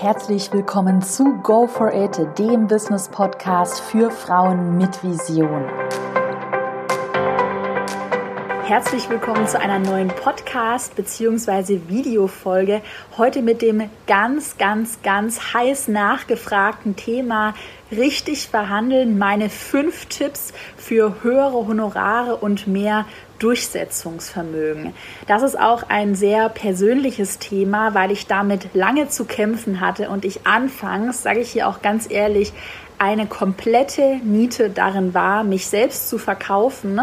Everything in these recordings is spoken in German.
Herzlich willkommen zu Go for It, dem Business Podcast für Frauen mit Vision. Herzlich willkommen zu einer neuen Podcast- bzw. Videofolge. Heute mit dem ganz, ganz, ganz heiß nachgefragten Thema richtig verhandeln. Meine fünf Tipps für höhere Honorare und mehr Durchsetzungsvermögen. Das ist auch ein sehr persönliches Thema, weil ich damit lange zu kämpfen hatte und ich anfangs, sage ich hier auch ganz ehrlich, eine komplette Niete darin war, mich selbst zu verkaufen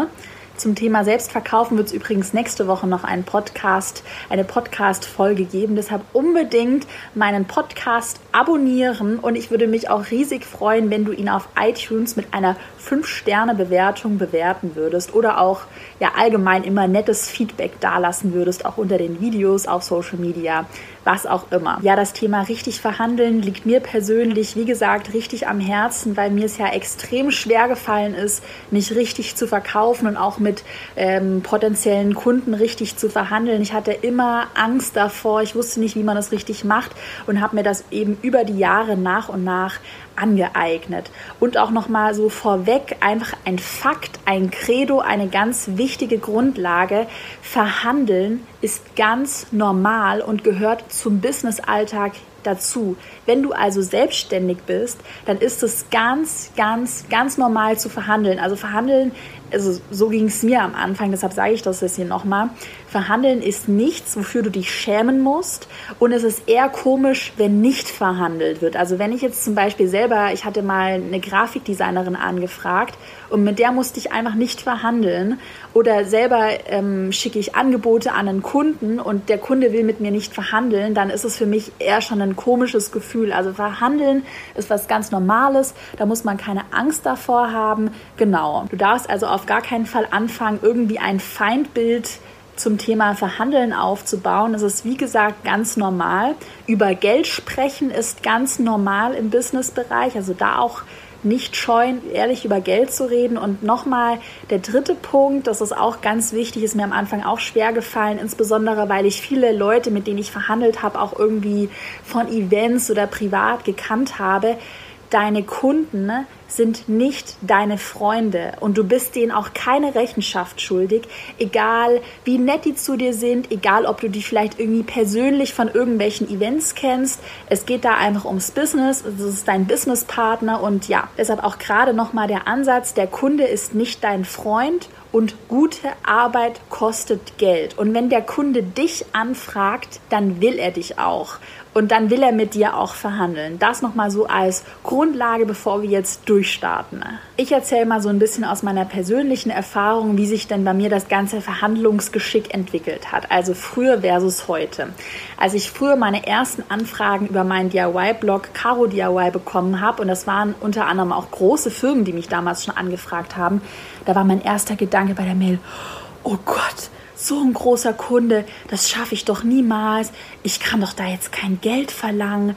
zum Thema Selbstverkaufen wird es übrigens nächste Woche noch einen Podcast, eine Podcast-Folge geben. Deshalb unbedingt meinen Podcast abonnieren und ich würde mich auch riesig freuen, wenn du ihn auf iTunes mit einer 5-Sterne-Bewertung bewerten würdest oder auch ja allgemein immer nettes Feedback dalassen würdest, auch unter den Videos auf Social Media was auch immer. Ja, das Thema richtig verhandeln liegt mir persönlich, wie gesagt, richtig am Herzen, weil mir es ja extrem schwer gefallen ist, mich richtig zu verkaufen und auch mit ähm, potenziellen Kunden richtig zu verhandeln. Ich hatte immer Angst davor, ich wusste nicht, wie man das richtig macht und habe mir das eben über die Jahre nach und nach angeeignet. Und auch nochmal so vorweg einfach ein Fakt, ein Credo, eine ganz wichtige Grundlage. Verhandeln ist ganz normal und gehört zum Businessalltag dazu. Wenn du also selbstständig bist, dann ist es ganz, ganz, ganz normal zu verhandeln. Also verhandeln also so ging es mir am Anfang, deshalb sage ich das jetzt hier nochmal. Verhandeln ist nichts, wofür du dich schämen musst. Und es ist eher komisch, wenn nicht verhandelt wird. Also wenn ich jetzt zum Beispiel selber, ich hatte mal eine Grafikdesignerin angefragt und mit der musste ich einfach nicht verhandeln. Oder selber ähm, schicke ich Angebote an einen Kunden und der Kunde will mit mir nicht verhandeln, dann ist es für mich eher schon ein komisches Gefühl. Also verhandeln ist was ganz Normales, da muss man keine Angst davor haben. Genau. Du darfst also auf gar keinen Fall anfangen, irgendwie ein Feindbild zum Thema Verhandeln aufzubauen. Es ist wie gesagt ganz normal. Über Geld sprechen ist ganz normal im Businessbereich. Also da auch nicht scheuen, ehrlich über Geld zu reden. Und nochmal der dritte Punkt, das ist auch ganz wichtig, ist mir am Anfang auch schwer gefallen, insbesondere weil ich viele Leute, mit denen ich verhandelt habe, auch irgendwie von Events oder privat gekannt habe deine Kunden ne, sind nicht deine Freunde und du bist denen auch keine Rechenschaft schuldig, egal wie nett die zu dir sind, egal ob du die vielleicht irgendwie persönlich von irgendwelchen Events kennst. Es geht da einfach ums Business, das ist dein Businesspartner und ja, deshalb auch gerade nochmal der Ansatz, der Kunde ist nicht dein Freund und gute Arbeit kostet Geld. Und wenn der Kunde dich anfragt, dann will er dich auch. Und dann will er mit dir auch verhandeln. Das nochmal so als Grundlage, bevor wir jetzt durchstarten. Ich erzähle mal so ein bisschen aus meiner persönlichen Erfahrung, wie sich denn bei mir das ganze Verhandlungsgeschick entwickelt hat. Also früher versus heute. Als ich früher meine ersten Anfragen über meinen DIY-Blog Caro DIY bekommen habe, und das waren unter anderem auch große Firmen, die mich damals schon angefragt haben, da war mein erster Gedanke bei der Mail, oh Gott, so ein großer Kunde, das schaffe ich doch niemals. Ich kann doch da jetzt kein Geld verlangen.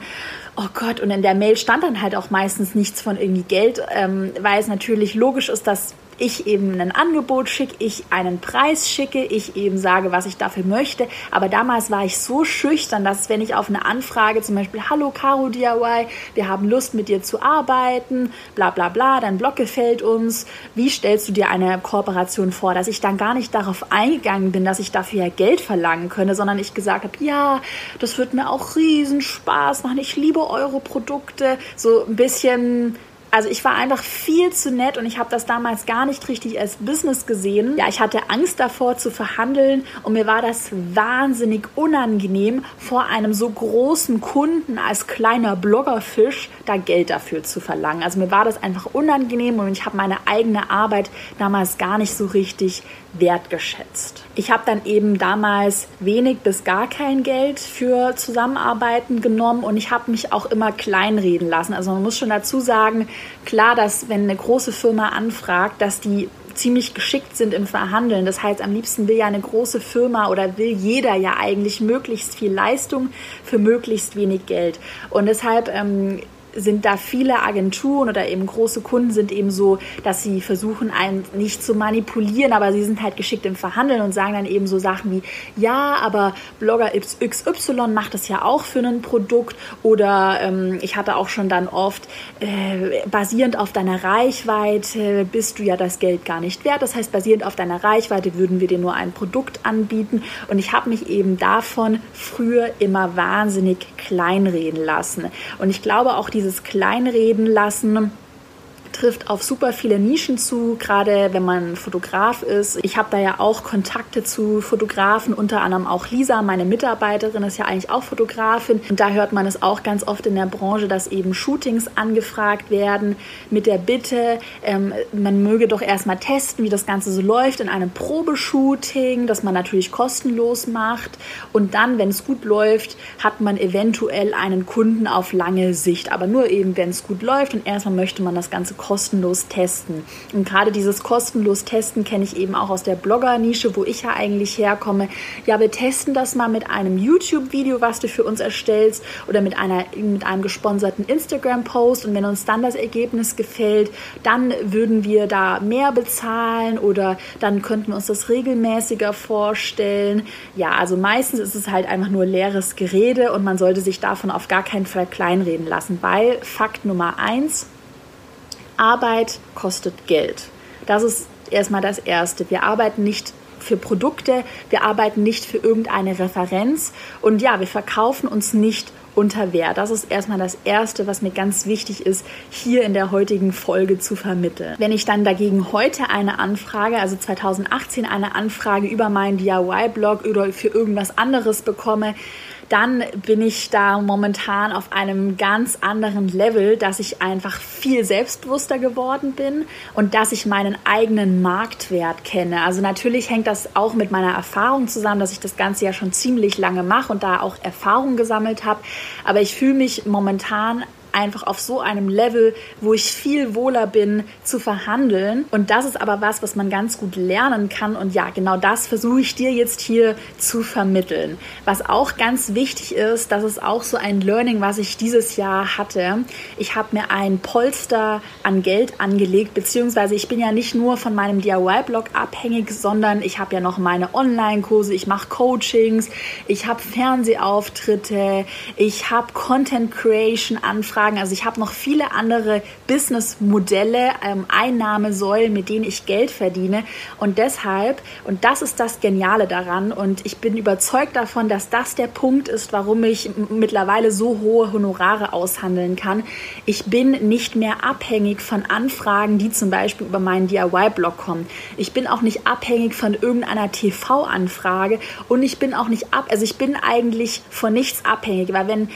Oh Gott, und in der Mail stand dann halt auch meistens nichts von irgendwie Geld, ähm, weil es natürlich logisch ist, dass ich eben ein Angebot schicke, ich einen Preis schicke, ich eben sage, was ich dafür möchte. Aber damals war ich so schüchtern, dass wenn ich auf eine Anfrage zum Beispiel, hallo Caro DIY, wir haben Lust mit dir zu arbeiten, bla bla bla, dein Blog gefällt uns, wie stellst du dir eine Kooperation vor, dass ich dann gar nicht darauf eingegangen bin, dass ich dafür ja Geld verlangen könnte, sondern ich gesagt habe, ja, das wird mir auch riesen Spaß machen, ich liebe eure Produkte, so ein bisschen also ich war einfach viel zu nett und ich habe das damals gar nicht richtig als Business gesehen. Ja, ich hatte Angst davor zu verhandeln und mir war das wahnsinnig unangenehm, vor einem so großen Kunden als kleiner Bloggerfisch da Geld dafür zu verlangen. Also mir war das einfach unangenehm und ich habe meine eigene Arbeit damals gar nicht so richtig wertgeschätzt. Ich habe dann eben damals wenig bis gar kein Geld für Zusammenarbeiten genommen und ich habe mich auch immer kleinreden lassen. Also man muss schon dazu sagen, klar, dass wenn eine große Firma anfragt, dass die ziemlich geschickt sind im Verhandeln. Das heißt, am liebsten will ja eine große Firma oder will jeder ja eigentlich möglichst viel Leistung für möglichst wenig Geld. Und deshalb ähm, sind da viele Agenturen oder eben große Kunden sind eben so, dass sie versuchen, einen nicht zu manipulieren, aber sie sind halt geschickt im Verhandeln und sagen dann eben so Sachen wie, ja, aber Blogger XY macht das ja auch für ein Produkt oder ähm, ich hatte auch schon dann oft, äh, basierend auf deiner Reichweite bist du ja das Geld gar nicht wert. Das heißt, basierend auf deiner Reichweite würden wir dir nur ein Produkt anbieten und ich habe mich eben davon früher immer wahnsinnig kleinreden lassen. Und ich glaube auch dieses Kleinreden lassen, trifft auf super viele Nischen zu, gerade wenn man Fotograf ist. Ich habe da ja auch Kontakte zu Fotografen, unter anderem auch Lisa, meine Mitarbeiterin, ist ja eigentlich auch Fotografin. Und da hört man es auch ganz oft in der Branche, dass eben Shootings angefragt werden mit der Bitte, ähm, man möge doch erstmal testen, wie das Ganze so läuft in einem Probeshooting, das man natürlich kostenlos macht. Und dann, wenn es gut läuft, hat man eventuell einen Kunden auf lange Sicht. Aber nur eben, wenn es gut läuft und erstmal möchte man das Ganze kostenlos testen. Und gerade dieses kostenlos Testen kenne ich eben auch aus der Blogger-Nische, wo ich ja eigentlich herkomme. Ja, wir testen das mal mit einem YouTube-Video, was du für uns erstellst oder mit, einer, mit einem gesponserten Instagram-Post. Und wenn uns dann das Ergebnis gefällt, dann würden wir da mehr bezahlen oder dann könnten wir uns das regelmäßiger vorstellen. Ja, also meistens ist es halt einfach nur leeres Gerede und man sollte sich davon auf gar keinen Fall kleinreden lassen, weil Fakt Nummer eins, Arbeit kostet Geld. Das ist erstmal das Erste. Wir arbeiten nicht für Produkte, wir arbeiten nicht für irgendeine Referenz und ja, wir verkaufen uns nicht unter Wert. Das ist erstmal das Erste, was mir ganz wichtig ist, hier in der heutigen Folge zu vermitteln. Wenn ich dann dagegen heute eine Anfrage, also 2018 eine Anfrage über meinen DIY-Blog oder für irgendwas anderes bekomme, dann bin ich da momentan auf einem ganz anderen Level, dass ich einfach viel selbstbewusster geworden bin und dass ich meinen eigenen Marktwert kenne. Also natürlich hängt das auch mit meiner Erfahrung zusammen, dass ich das Ganze ja schon ziemlich lange mache und da auch Erfahrung gesammelt habe. Aber ich fühle mich momentan einfach auf so einem Level, wo ich viel wohler bin zu verhandeln. Und das ist aber was, was man ganz gut lernen kann. Und ja, genau das versuche ich dir jetzt hier zu vermitteln. Was auch ganz wichtig ist, das ist auch so ein Learning, was ich dieses Jahr hatte. Ich habe mir ein Polster an Geld angelegt, beziehungsweise ich bin ja nicht nur von meinem DIY-Blog abhängig, sondern ich habe ja noch meine Online-Kurse, ich mache Coachings, ich habe Fernsehauftritte, ich habe Content Creation Anfragen. Also ich habe noch viele andere Businessmodelle, ähm, Einnahmesäulen, mit denen ich Geld verdiene. Und deshalb, und das ist das Geniale daran, und ich bin überzeugt davon, dass das der Punkt ist, warum ich mittlerweile so hohe Honorare aushandeln kann. Ich bin nicht mehr abhängig von Anfragen, die zum Beispiel über meinen DIY-Blog kommen. Ich bin auch nicht abhängig von irgendeiner TV-Anfrage und ich bin auch nicht ab, also ich bin eigentlich von nichts abhängig, weil wenn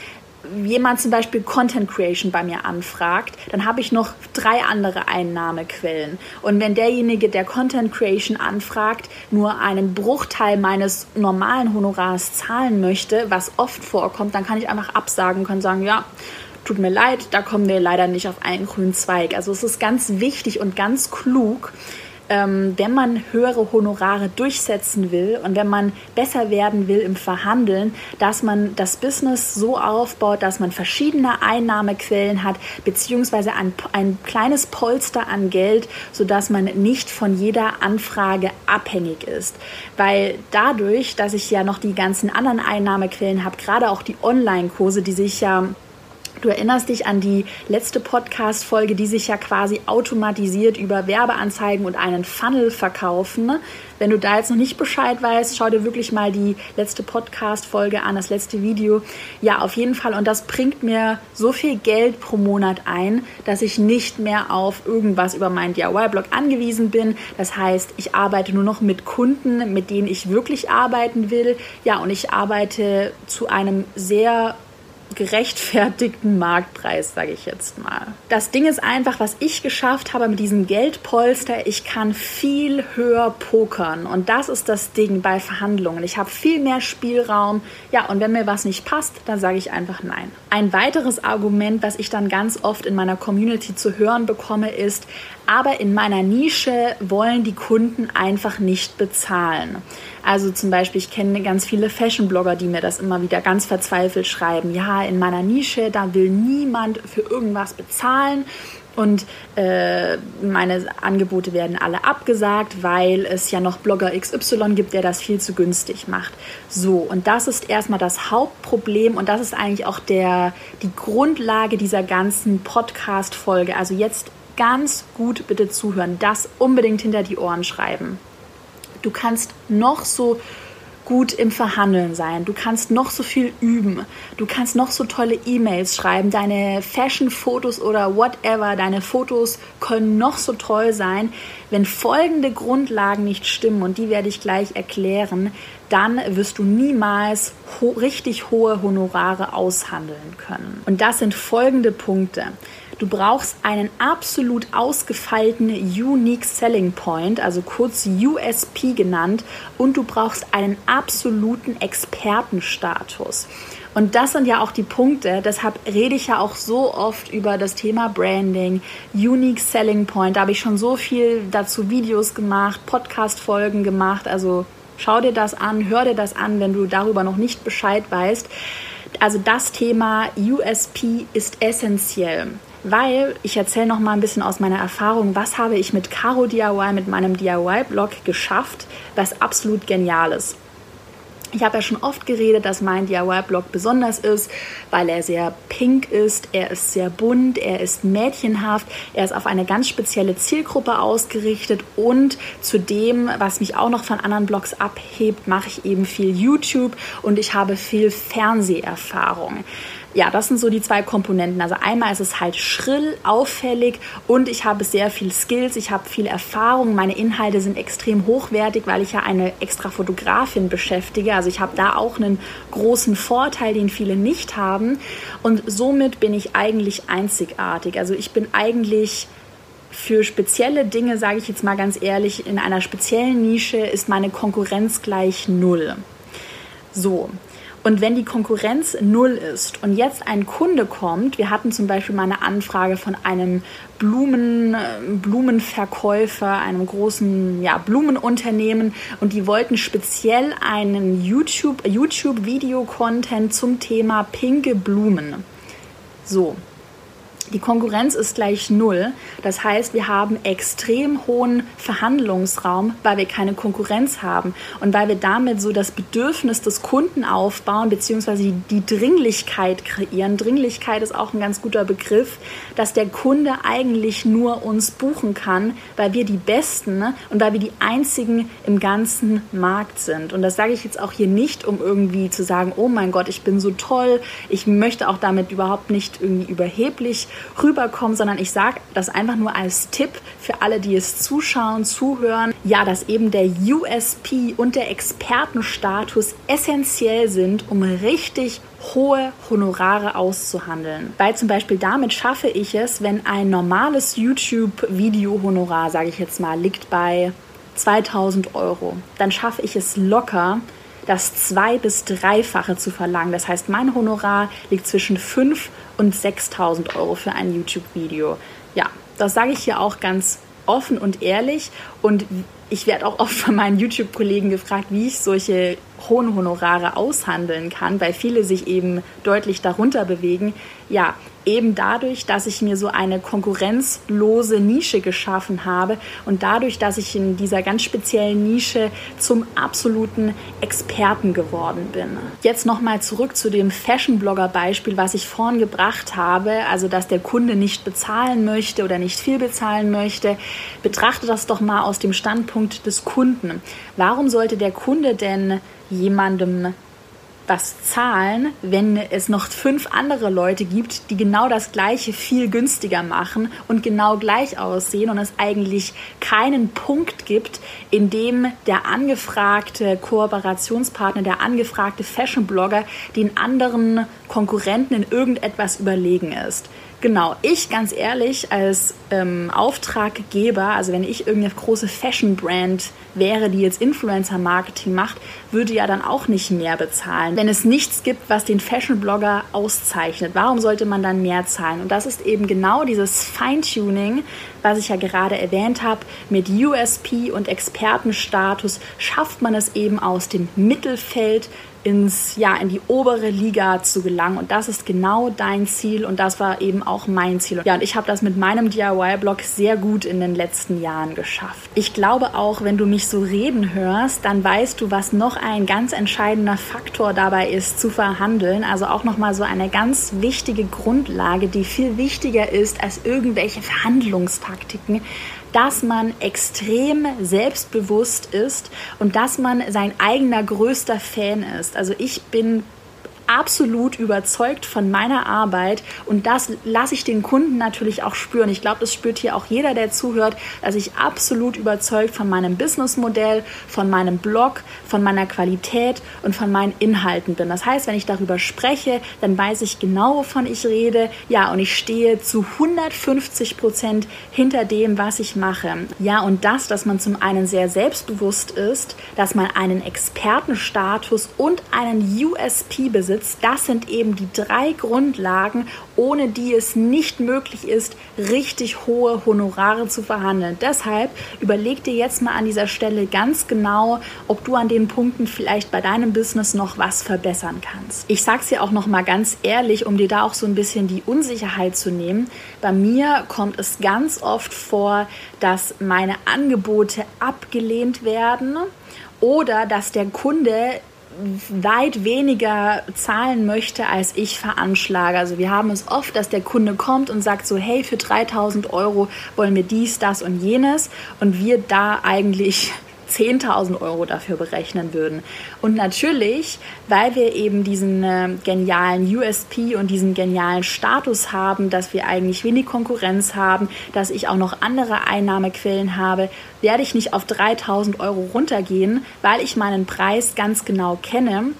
jemand zum Beispiel Content Creation bei mir anfragt, dann habe ich noch drei andere Einnahmequellen. Und wenn derjenige, der Content Creation anfragt, nur einen Bruchteil meines normalen Honorars zahlen möchte, was oft vorkommt, dann kann ich einfach absagen und kann sagen, ja, tut mir leid, da kommen wir leider nicht auf einen grünen Zweig. Also es ist ganz wichtig und ganz klug, ähm, wenn man höhere Honorare durchsetzen will und wenn man besser werden will im Verhandeln, dass man das Business so aufbaut, dass man verschiedene Einnahmequellen hat, beziehungsweise ein, ein kleines Polster an Geld, sodass man nicht von jeder Anfrage abhängig ist. Weil dadurch, dass ich ja noch die ganzen anderen Einnahmequellen habe, gerade auch die Online-Kurse, die sich ja Du erinnerst dich an die letzte Podcast-Folge, die sich ja quasi automatisiert über Werbeanzeigen und einen Funnel verkaufen. Wenn du da jetzt noch nicht Bescheid weißt, schau dir wirklich mal die letzte Podcast-Folge an, das letzte Video. Ja, auf jeden Fall. Und das bringt mir so viel Geld pro Monat ein, dass ich nicht mehr auf irgendwas über meinen DIY-Blog angewiesen bin. Das heißt, ich arbeite nur noch mit Kunden, mit denen ich wirklich arbeiten will. Ja, und ich arbeite zu einem sehr gerechtfertigten Marktpreis, sage ich jetzt mal. Das Ding ist einfach, was ich geschafft habe mit diesem Geldpolster, ich kann viel höher pokern und das ist das Ding bei Verhandlungen. Ich habe viel mehr Spielraum. Ja, und wenn mir was nicht passt, dann sage ich einfach nein. Ein weiteres Argument, was ich dann ganz oft in meiner Community zu hören bekomme, ist, Aber in meiner Nische wollen die Kunden einfach nicht bezahlen. Also zum Beispiel, ich kenne ganz viele Fashion-Blogger, die mir das immer wieder ganz verzweifelt schreiben. Ja, in meiner Nische, da will niemand für irgendwas bezahlen und äh, meine Angebote werden alle abgesagt, weil es ja noch Blogger XY gibt, der das viel zu günstig macht. So, und das ist erstmal das Hauptproblem und das ist eigentlich auch der, die Grundlage dieser ganzen Podcast-Folge. Also jetzt ganz gut bitte zuhören, das unbedingt hinter die Ohren schreiben. Du kannst noch so gut im Verhandeln sein. Du kannst noch so viel üben. Du kannst noch so tolle E-Mails schreiben. Deine Fashion-Fotos oder whatever, deine Fotos können noch so toll sein. Wenn folgende Grundlagen nicht stimmen, und die werde ich gleich erklären, dann wirst du niemals ho richtig hohe Honorare aushandeln können. Und das sind folgende Punkte. Du brauchst einen absolut ausgefeilten Unique Selling Point, also kurz USP genannt, und du brauchst einen absoluten Expertenstatus. Und das sind ja auch die Punkte, deshalb rede ich ja auch so oft über das Thema Branding, Unique Selling Point. Da habe ich schon so viel dazu Videos gemacht, Podcast-Folgen gemacht. Also schau dir das an, hör dir das an, wenn du darüber noch nicht Bescheid weißt. Also das Thema USP ist essentiell weil ich erzähle noch mal ein bisschen aus meiner Erfahrung, was habe ich mit Caro DIY, mit meinem DIY-Blog geschafft, was absolut genial ist. Ich habe ja schon oft geredet, dass mein DIY-Blog besonders ist, weil er sehr pink ist, er ist sehr bunt, er ist mädchenhaft, er ist auf eine ganz spezielle Zielgruppe ausgerichtet und zudem, was mich auch noch von anderen Blogs abhebt, mache ich eben viel YouTube und ich habe viel Fernseherfahrung ja, das sind so die zwei Komponenten. Also einmal ist es halt schrill, auffällig und ich habe sehr viel Skills, ich habe viel Erfahrung, meine Inhalte sind extrem hochwertig, weil ich ja eine extra Fotografin beschäftige. Also ich habe da auch einen großen Vorteil, den viele nicht haben und somit bin ich eigentlich einzigartig. Also ich bin eigentlich für spezielle Dinge, sage ich jetzt mal ganz ehrlich, in einer speziellen Nische ist meine Konkurrenz gleich null. So, und wenn die Konkurrenz null ist und jetzt ein Kunde kommt, wir hatten zum Beispiel mal eine Anfrage von einem Blumen, Blumenverkäufer, einem großen ja, Blumenunternehmen und die wollten speziell einen YouTube, YouTube-Video-Content zum Thema pinke Blumen. So, die Konkurrenz ist gleich null. Das heißt, wir haben extrem hohen Verhandlungsraum, weil wir keine Konkurrenz haben und weil wir damit so das Bedürfnis des Kunden aufbauen, beziehungsweise die, Dringlichkeit kreieren. Dringlichkeit ist auch ein ganz guter Begriff, dass der Kunde eigentlich nur uns buchen kann, weil wir die Besten und weil wir die Einzigen im ganzen Markt sind. Und das sage ich jetzt auch hier nicht, um irgendwie zu sagen, oh mein Gott, ich bin so toll. Ich möchte auch damit überhaupt nicht irgendwie überheblich rüberkommen, sondern ich sage das einfach nur als Tipp für alle, die es zuschauen, zuhören. Ja, dass eben der USP und der Expertenstatus essentiell sind, um richtig hohe Honorare auszuhandeln. Weil zum Beispiel damit schaffe ich es, wenn ein normales YouTube-Video-Honorar, sage ich jetzt mal, liegt bei 2000 Euro, dann schaffe ich es locker, das zwei- bis dreifache zu verlangen. Das heißt, mein Honorar liegt zwischen 5 und 6000 Euro für ein YouTube-Video. Ja, das sage ich hier auch ganz offen und ehrlich und ich werde auch oft von meinen YouTube-Kollegen gefragt, wie ich solche hohen Honorare aushandeln kann, weil viele sich eben deutlich darunter bewegen. Ja, eben dadurch, dass ich mir so eine konkurrenzlose Nische geschaffen habe und dadurch, dass ich in dieser ganz speziellen Nische zum absoluten Experten geworden bin. Jetzt nochmal zurück zu dem Fashion-Blogger-Beispiel, was ich vorhin gebracht habe, also dass der Kunde nicht bezahlen möchte oder nicht viel bezahlen möchte. Betrachte das doch mal aus dem Standpunkt des Kunden. Warum sollte der Kunde denn jemandem was zahlen, wenn es noch fünf andere Leute gibt, die genau das gleiche viel günstiger machen und genau gleich aussehen und es eigentlich keinen Punkt gibt, in dem der angefragte Kooperationspartner, der angefragte Fashion-Blogger den anderen Konkurrenten in irgendetwas überlegen ist. Genau, ich ganz ehrlich als ähm, Auftraggeber, also wenn ich irgendeine große Fashion-Brand wäre, die jetzt Influencer-Marketing macht, würde ja dann auch nicht mehr bezahlen. Wenn es nichts gibt, was den Fashion-Blogger auszeichnet, warum sollte man dann mehr zahlen? Und das ist eben genau dieses Feintuning, was ich ja gerade erwähnt habe, mit USP und Expertenstatus schafft man es eben aus dem Mittelfeld ins, ja, in die obere Liga zu gelangen. Und das ist genau dein Ziel und das war eben auch mein Ziel. Ja, und ich habe das mit meinem DIY-Blog sehr gut in den letzten Jahren geschafft. Ich glaube auch, wenn du mich so reden hörst, dann weißt du, was noch ein ganz entscheidender Faktor dabei ist, zu verhandeln. Also auch nochmal so eine ganz wichtige Grundlage, die viel wichtiger ist als irgendwelche Verhandlungstaktiken dass man extrem selbstbewusst ist und dass man sein eigener größter Fan ist. Also ich bin absolut überzeugt von meiner Arbeit und das lasse ich den Kunden natürlich auch spüren. Ich glaube, das spürt hier auch jeder, der zuhört, dass ich absolut überzeugt von meinem Businessmodell, von meinem Blog, von meiner Qualität und von meinen Inhalten bin. Das heißt, wenn ich darüber spreche, dann weiß ich genau, wovon ich rede. Ja, und ich stehe zu 150 Prozent hinter dem, was ich mache. Ja, und das, dass man zum einen sehr selbstbewusst ist, dass man einen Expertenstatus und einen USP besitzt, besitzt, das sind eben die drei Grundlagen, ohne die es nicht möglich ist, richtig hohe Honorare zu verhandeln. Deshalb überleg dir jetzt mal an dieser Stelle ganz genau, ob du an den Punkten vielleicht bei deinem Business noch was verbessern kannst. Ich sage es dir auch noch mal ganz ehrlich, um dir da auch so ein bisschen die Unsicherheit zu nehmen. Bei mir kommt es ganz oft vor, dass meine Angebote abgelehnt werden oder dass der Kunde weit weniger zahlen möchte, als ich veranschlage. Also wir haben es oft, dass der Kunde kommt und sagt so, hey, für 3000 Euro wollen wir dies, das und jenes und wir da eigentlich 10.000 Euro dafür berechnen würden. Und natürlich, weil wir eben diesen äh, genialen USP und diesen genialen Status haben, dass wir eigentlich wenig Konkurrenz haben, dass ich auch noch andere Einnahmequellen habe, werde ich nicht auf 3.000 Euro runtergehen, weil ich meinen Preis ganz genau kenne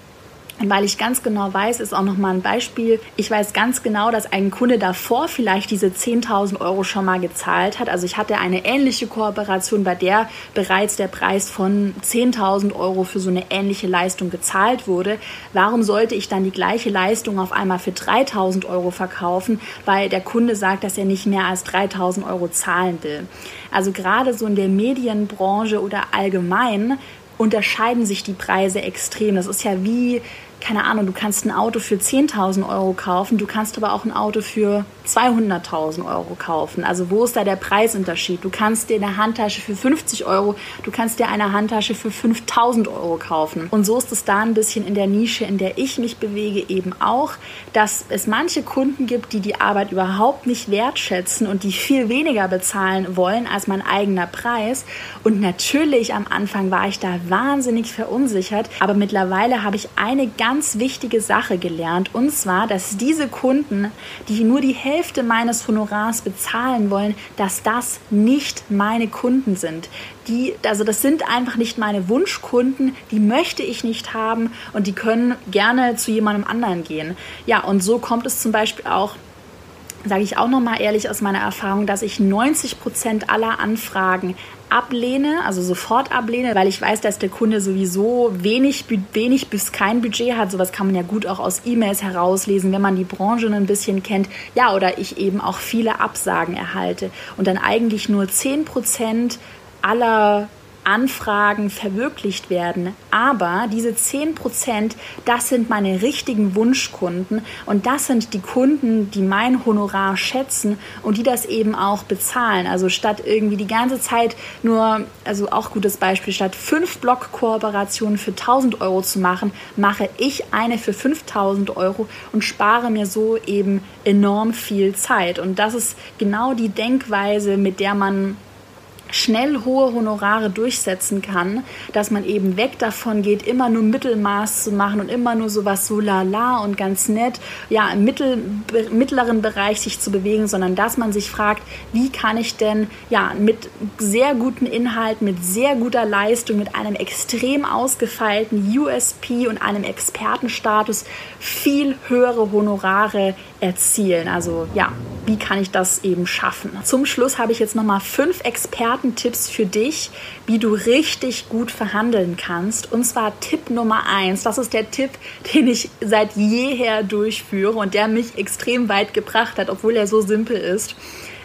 weil ich ganz genau weiß, ist auch nochmal ein Beispiel, ich weiß ganz genau, dass ein Kunde davor vielleicht diese 10.000 Euro schon mal gezahlt hat. Also ich hatte eine ähnliche Kooperation, bei der bereits der Preis von 10.000 Euro für so eine ähnliche Leistung gezahlt wurde. Warum sollte ich dann die gleiche Leistung auf einmal für 3.000 Euro verkaufen, weil der Kunde sagt, dass er nicht mehr als 3.000 Euro zahlen will? Also gerade so in der Medienbranche oder allgemein unterscheiden sich die Preise extrem. Das ist ja wie keine Ahnung, du kannst ein Auto für 10.000 Euro kaufen, du kannst aber auch ein Auto für 200.000 Euro kaufen. Also wo ist da der Preisunterschied? Du kannst dir eine Handtasche für 50 Euro, du kannst dir eine Handtasche für 5.000 Euro kaufen. Und so ist es da ein bisschen in der Nische, in der ich mich bewege, eben auch, dass es manche Kunden gibt, die die Arbeit überhaupt nicht wertschätzen und die viel weniger bezahlen wollen als mein eigener Preis. Und natürlich am Anfang war ich da wahnsinnig verunsichert, aber mittlerweile habe ich eine ganz ganz wichtige Sache gelernt. Und zwar, dass diese Kunden, die nur die Hälfte meines Honorars bezahlen wollen, dass das nicht meine Kunden sind. Die, also das sind einfach nicht meine Wunschkunden, die möchte ich nicht haben und die können gerne zu jemandem anderen gehen. Ja, und so kommt es zum Beispiel auch sage ich auch nochmal ehrlich aus meiner Erfahrung, dass ich 90 Prozent aller Anfragen ablehne, also sofort ablehne, weil ich weiß, dass der Kunde sowieso wenig, wenig bis kein Budget hat. Sowas kann man ja gut auch aus E-Mails herauslesen, wenn man die Branche ein bisschen kennt. Ja, oder ich eben auch viele Absagen erhalte und dann eigentlich nur 10 Prozent aller Anfragen verwirklicht werden. Aber diese 10 Prozent, das sind meine richtigen Wunschkunden und das sind die Kunden, die mein Honorar schätzen und die das eben auch bezahlen. Also statt irgendwie die ganze Zeit nur, also auch gutes Beispiel, statt fünf Blog-Kooperationen für 1000 Euro zu machen, mache ich eine für 5000 Euro und spare mir so eben enorm viel Zeit. Und das ist genau die Denkweise, mit der man schnell hohe Honorare durchsetzen kann, dass man eben weg davon geht, immer nur Mittelmaß zu machen und immer nur sowas so lala und ganz nett, ja, im mittel, mittleren Bereich sich zu bewegen, sondern dass man sich fragt, wie kann ich denn, ja, mit sehr guten Inhalten, mit sehr guter Leistung, mit einem extrem ausgefeilten USP und einem Expertenstatus viel höhere Honorare erzielen. Also, ja, wie kann ich das eben schaffen. Zum Schluss habe ich jetzt nochmal fünf Expertentipps für dich, wie du richtig gut verhandeln kannst. Und zwar Tipp Nummer eins. Das ist der Tipp, den ich seit jeher durchführe und der mich extrem weit gebracht hat, obwohl er so simpel ist.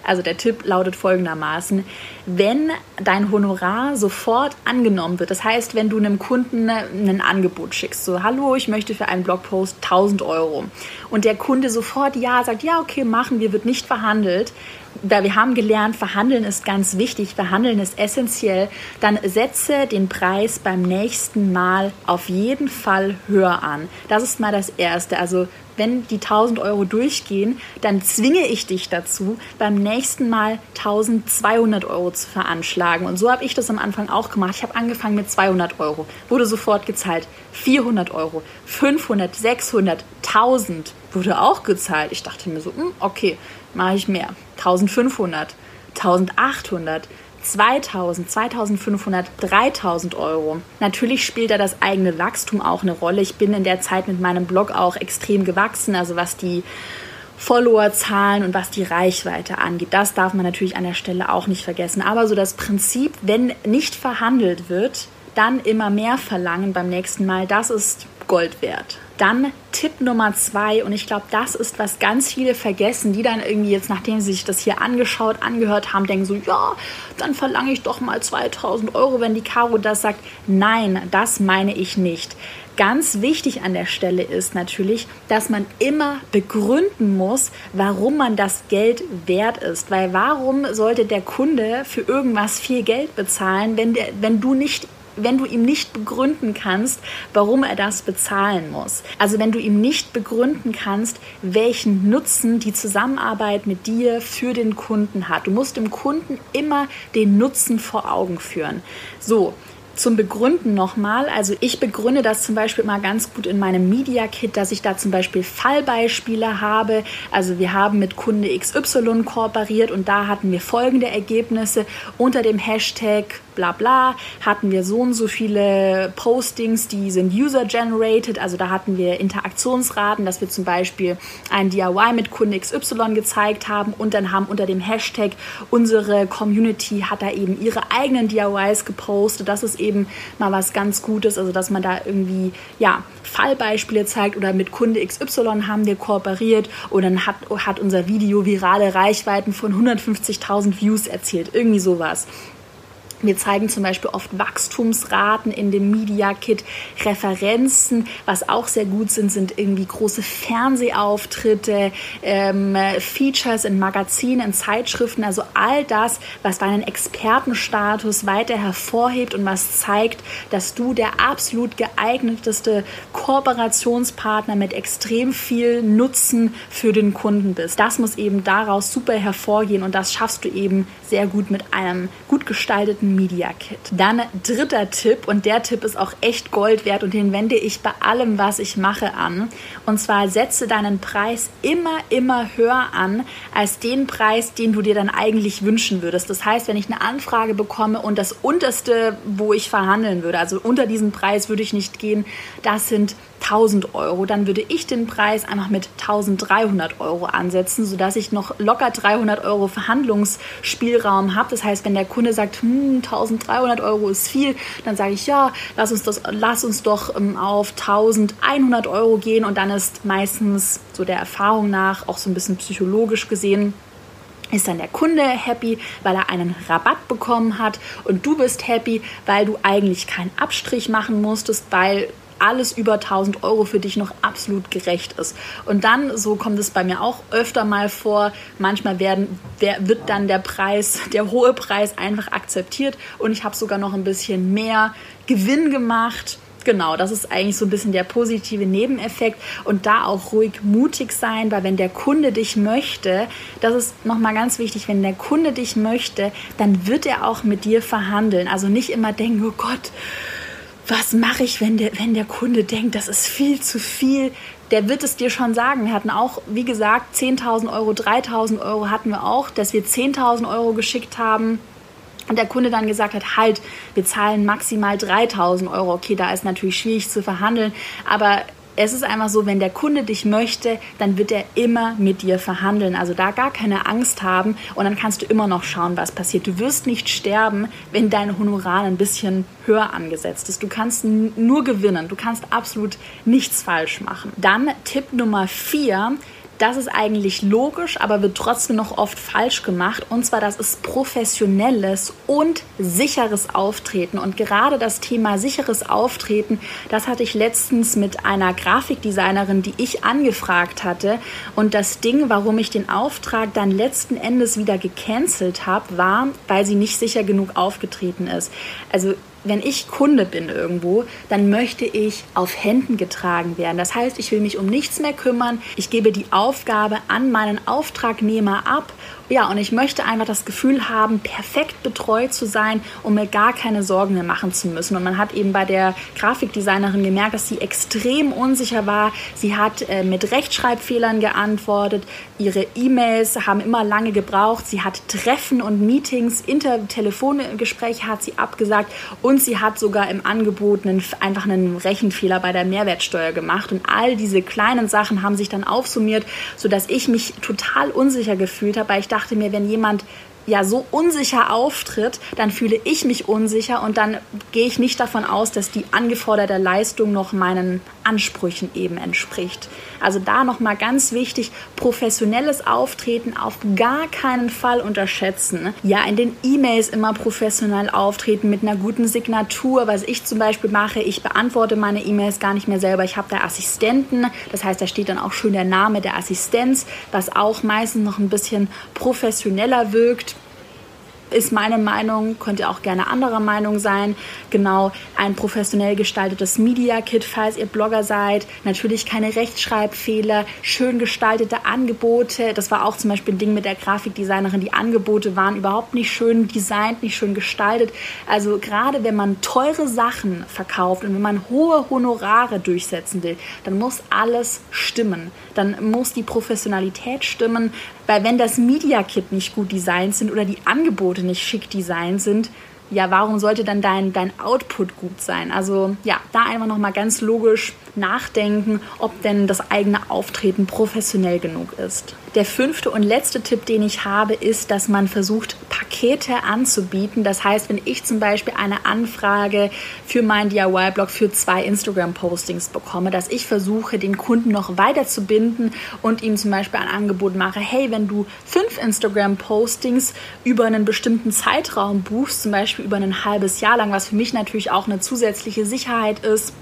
Also der Tipp lautet folgendermaßen, wenn dein Honorar sofort angenommen wird, das heißt, wenn du einem Kunden ein Angebot schickst, so hallo, ich möchte für einen Blogpost 1000 Euro und der Kunde sofort ja sagt, ja, okay, machen wir, wird nicht verhandelt, da wir haben gelernt, verhandeln ist ganz wichtig, verhandeln ist essentiell, dann setze den Preis beim nächsten Mal auf jeden Fall höher an. Das ist mal das Erste. Also wenn die 1000 Euro durchgehen, dann zwinge ich dich dazu, beim nächsten Mal 1200 Euro zu veranschlagen. Und so habe ich das am Anfang auch gemacht. Ich habe angefangen mit 200 Euro, wurde sofort gezahlt. 400 Euro, 500, 600, 1000 wurde auch gezahlt. Ich dachte mir so, hm, okay, mache ich mehr. 1500, 1800, 2000, 2500, 3000 Euro. Natürlich spielt da das eigene Wachstum auch eine Rolle. Ich bin in der Zeit mit meinem Blog auch extrem gewachsen, also was die Followerzahlen und was die Reichweite angeht. Das darf man natürlich an der Stelle auch nicht vergessen. Aber so das Prinzip, wenn nicht verhandelt wird, dann immer mehr verlangen beim nächsten Mal, das ist Gold wert. Dann Tipp Nummer zwei, und ich glaube, das ist, was ganz viele vergessen, die dann irgendwie jetzt, nachdem sie sich das hier angeschaut, angehört haben, denken so, ja, dann verlange ich doch mal 2000 Euro, wenn die Caro das sagt. Nein, das meine ich nicht. Ganz wichtig an der Stelle ist natürlich, dass man immer begründen muss, warum man das Geld wert ist. Weil warum sollte der Kunde für irgendwas viel Geld bezahlen, wenn, der, wenn du nicht wenn du ihm nicht begründen kannst, warum er das bezahlen muss. Also wenn du ihm nicht begründen kannst, welchen Nutzen die Zusammenarbeit mit dir für den Kunden hat. Du musst dem Kunden immer den Nutzen vor Augen führen. So, zum Begründen nochmal, also ich begründe das zum Beispiel mal ganz gut in meinem Media Kit, dass ich da zum Beispiel Fallbeispiele habe. Also wir haben mit Kunde XY kooperiert und da hatten wir folgende Ergebnisse unter dem Hashtag bla bla, hatten wir so und so viele Postings, die sind user-generated, also da hatten wir Interaktionsraten, dass wir zum Beispiel ein DIY mit Kunde XY gezeigt haben und dann haben unter dem Hashtag unsere Community hat da eben ihre eigenen DIYs gepostet. Das ist eben mal was ganz Gutes, also dass man da irgendwie, ja, Fallbeispiele zeigt oder mit Kunde XY haben wir kooperiert und dann hat, hat unser Video virale Reichweiten von 150.000 Views erzielt, irgendwie sowas. Wir zeigen zum Beispiel oft Wachstumsraten in dem Media Kit, Referenzen, was auch sehr gut sind, sind irgendwie große Fernsehauftritte, ähm, Features in Magazinen, in Zeitschriften, also all das, was deinen Expertenstatus weiter hervorhebt und was zeigt, dass du der absolut geeigneteste Kooperationspartner mit extrem viel Nutzen für den Kunden bist. Das muss eben daraus super hervorgehen und das schaffst du eben sehr gut mit einem gut gestalteten Media Kit. Dann dritter Tipp und der Tipp ist auch echt Gold wert und den wende ich bei allem, was ich mache an. Und zwar setze deinen Preis immer, immer höher an als den Preis, den du dir dann eigentlich wünschen würdest. Das heißt, wenn ich eine Anfrage bekomme und das unterste, wo ich verhandeln würde, also unter diesen Preis würde ich nicht gehen, das sind 1000 Euro, dann würde ich den Preis einfach mit 1300 Euro ansetzen, sodass ich noch locker 300 Euro Verhandlungsspielraum habe. Das heißt, wenn der Kunde sagt, hm, 1300 Euro ist viel, dann sage ich, ja, lass uns, das, lass uns doch ähm, auf 1100 Euro gehen und dann ist meistens so der Erfahrung nach, auch so ein bisschen psychologisch gesehen, ist dann der Kunde happy, weil er einen Rabatt bekommen hat und du bist happy, weil du eigentlich keinen Abstrich machen musstest, weil alles über 1000 Euro für dich noch absolut gerecht ist. Und dann, so kommt es bei mir auch öfter mal vor, manchmal werden, wird dann der Preis, der hohe Preis einfach akzeptiert und ich habe sogar noch ein bisschen mehr Gewinn gemacht Genau, das ist eigentlich so ein bisschen der positive Nebeneffekt und da auch ruhig mutig sein, weil wenn der Kunde dich möchte, das ist nochmal ganz wichtig, wenn der Kunde dich möchte, dann wird er auch mit dir verhandeln. Also nicht immer denken, oh Gott, was mache ich, wenn der, wenn der Kunde denkt, das ist viel zu viel? Der wird es dir schon sagen. Wir hatten auch, wie gesagt, 10.000 Euro, 3.000 Euro hatten wir auch, dass wir 10.000 Euro geschickt haben und der Kunde dann gesagt hat, halt, wir zahlen maximal 3.000 Euro. Okay, da ist natürlich schwierig zu verhandeln, aber es ist einfach so, wenn der Kunde dich möchte, dann wird er immer mit dir verhandeln. Also da gar keine Angst haben und dann kannst du immer noch schauen, was passiert. Du wirst nicht sterben, wenn dein Honorar ein bisschen höher angesetzt ist. Du kannst nur gewinnen. Du kannst absolut nichts falsch machen. Dann Tipp Nummer vier das ist eigentlich logisch, aber wird trotzdem noch oft falsch gemacht. Und zwar, das ist professionelles und sicheres Auftreten. Und gerade das Thema sicheres Auftreten, das hatte ich letztens mit einer Grafikdesignerin, die ich angefragt hatte. Und das Ding, warum ich den Auftrag dann letzten Endes wieder gecancelt habe, war, weil sie nicht sicher genug aufgetreten ist. Also wenn ich Kunde bin irgendwo, dann möchte ich auf Händen getragen werden. Das heißt, ich will mich um nichts mehr kümmern. Ich gebe die Aufgabe an meinen Auftragnehmer ab ja, und ich möchte einfach das Gefühl haben, perfekt betreut zu sein, um mir gar keine Sorgen mehr machen zu müssen. Und man hat eben bei der Grafikdesignerin gemerkt, dass sie extrem unsicher war. Sie hat äh, mit Rechtschreibfehlern geantwortet. Ihre E-Mails haben immer lange gebraucht. Sie hat Treffen und Meetings, Inter Telefongespräche hat sie abgesagt und sie hat sogar im Angebot einen, einfach einen Rechenfehler bei der Mehrwertsteuer gemacht. Und all diese kleinen Sachen haben sich dann aufsummiert, sodass ich mich total unsicher gefühlt habe, weil ich dachte mir, wenn jemand ja so unsicher auftritt, dann fühle ich mich unsicher und dann gehe ich nicht davon aus, dass die angeforderte Leistung noch meinen Ansprüchen eben entspricht. Also da nochmal ganz wichtig, professionelles Auftreten auf gar keinen Fall unterschätzen. Ja, in den E-Mails immer professionell auftreten mit einer guten Signatur. Was ich zum Beispiel mache, ich beantworte meine E-Mails gar nicht mehr selber. Ich habe da Assistenten, das heißt, da steht dann auch schön der Name der Assistenz, was auch meistens noch ein bisschen professioneller wirkt ist meine Meinung, könnt ihr auch gerne anderer Meinung sein. Genau, ein professionell gestaltetes Media Kit, falls ihr Blogger seid. Natürlich keine Rechtschreibfehler, schön gestaltete Angebote. Das war auch zum Beispiel ein Ding mit der Grafikdesignerin. Die Angebote waren überhaupt nicht schön designt, nicht schön gestaltet. Also gerade wenn man teure Sachen verkauft und wenn man hohe Honorare durchsetzen will, dann muss alles stimmen. Dann muss die Professionalität stimmen. Weil wenn das Media Kit nicht gut designt sind oder die Angebote nicht schick designt sind, ja, warum sollte dann dein, dein Output gut sein? Also ja, da einfach nochmal ganz logisch nachdenken, ob denn das eigene Auftreten professionell genug ist. Der fünfte und letzte Tipp, den ich habe, ist, dass man versucht, Pakete anzubieten. Das heißt, wenn ich zum Beispiel eine Anfrage für meinen DIY-Blog für zwei Instagram-Postings bekomme, dass ich versuche, den Kunden noch weiter zu binden und ihm zum Beispiel ein Angebot mache, hey, wenn du fünf Instagram-Postings über einen bestimmten Zeitraum buchst, zum Beispiel über ein halbes Jahr lang, was für mich natürlich auch eine zusätzliche Sicherheit ist,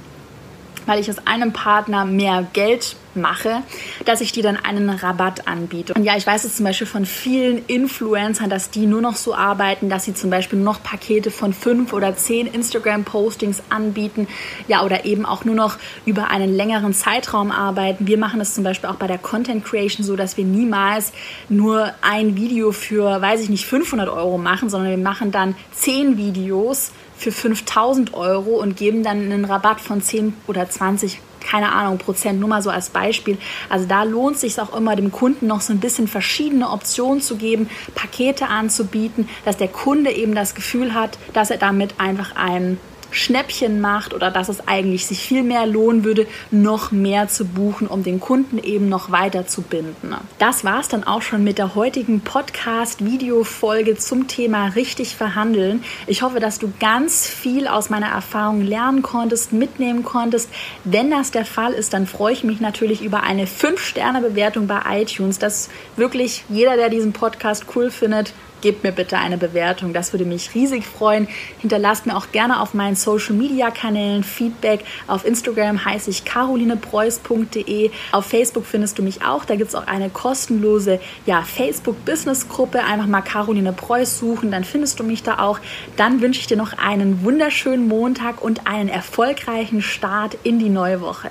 weil ich aus einem Partner mehr Geld mache, dass ich dir dann einen Rabatt anbiete. Und ja, ich weiß es zum Beispiel von vielen Influencern, dass die nur noch so arbeiten, dass sie zum Beispiel nur noch Pakete von fünf oder zehn Instagram-Postings anbieten, ja, oder eben auch nur noch über einen längeren Zeitraum arbeiten. Wir machen das zum Beispiel auch bei der Content Creation so, dass wir niemals nur ein Video für, weiß ich nicht, 500 Euro machen, sondern wir machen dann zehn Videos für 5000 Euro und geben dann einen Rabatt von 10 oder 20 keine Ahnung, Prozent, nur mal so als Beispiel. Also da lohnt es sich auch immer, dem Kunden noch so ein bisschen verschiedene Optionen zu geben, Pakete anzubieten, dass der Kunde eben das Gefühl hat, dass er damit einfach einen Schnäppchen macht oder dass es eigentlich sich viel mehr lohnen würde, noch mehr zu buchen, um den Kunden eben noch weiter zu binden. Das war es dann auch schon mit der heutigen Podcast-Video-Folge zum Thema richtig verhandeln. Ich hoffe, dass du ganz viel aus meiner Erfahrung lernen konntest, mitnehmen konntest. Wenn das der Fall ist, dann freue ich mich natürlich über eine 5-Sterne-Bewertung bei iTunes, dass wirklich jeder, der diesen Podcast cool findet, gebt mir bitte eine Bewertung. Das würde mich riesig freuen. Hinterlasst mir auch gerne auf meinen Social Media Kanälen Feedback. Auf Instagram heiße ich carolinepreuß.de. Auf Facebook findest du mich auch. Da gibt es auch eine kostenlose ja, Facebook Business Gruppe. Einfach mal Caroline Preuß suchen, dann findest du mich da auch. Dann wünsche ich dir noch einen wunderschönen Montag und einen erfolgreichen Start in die neue Woche.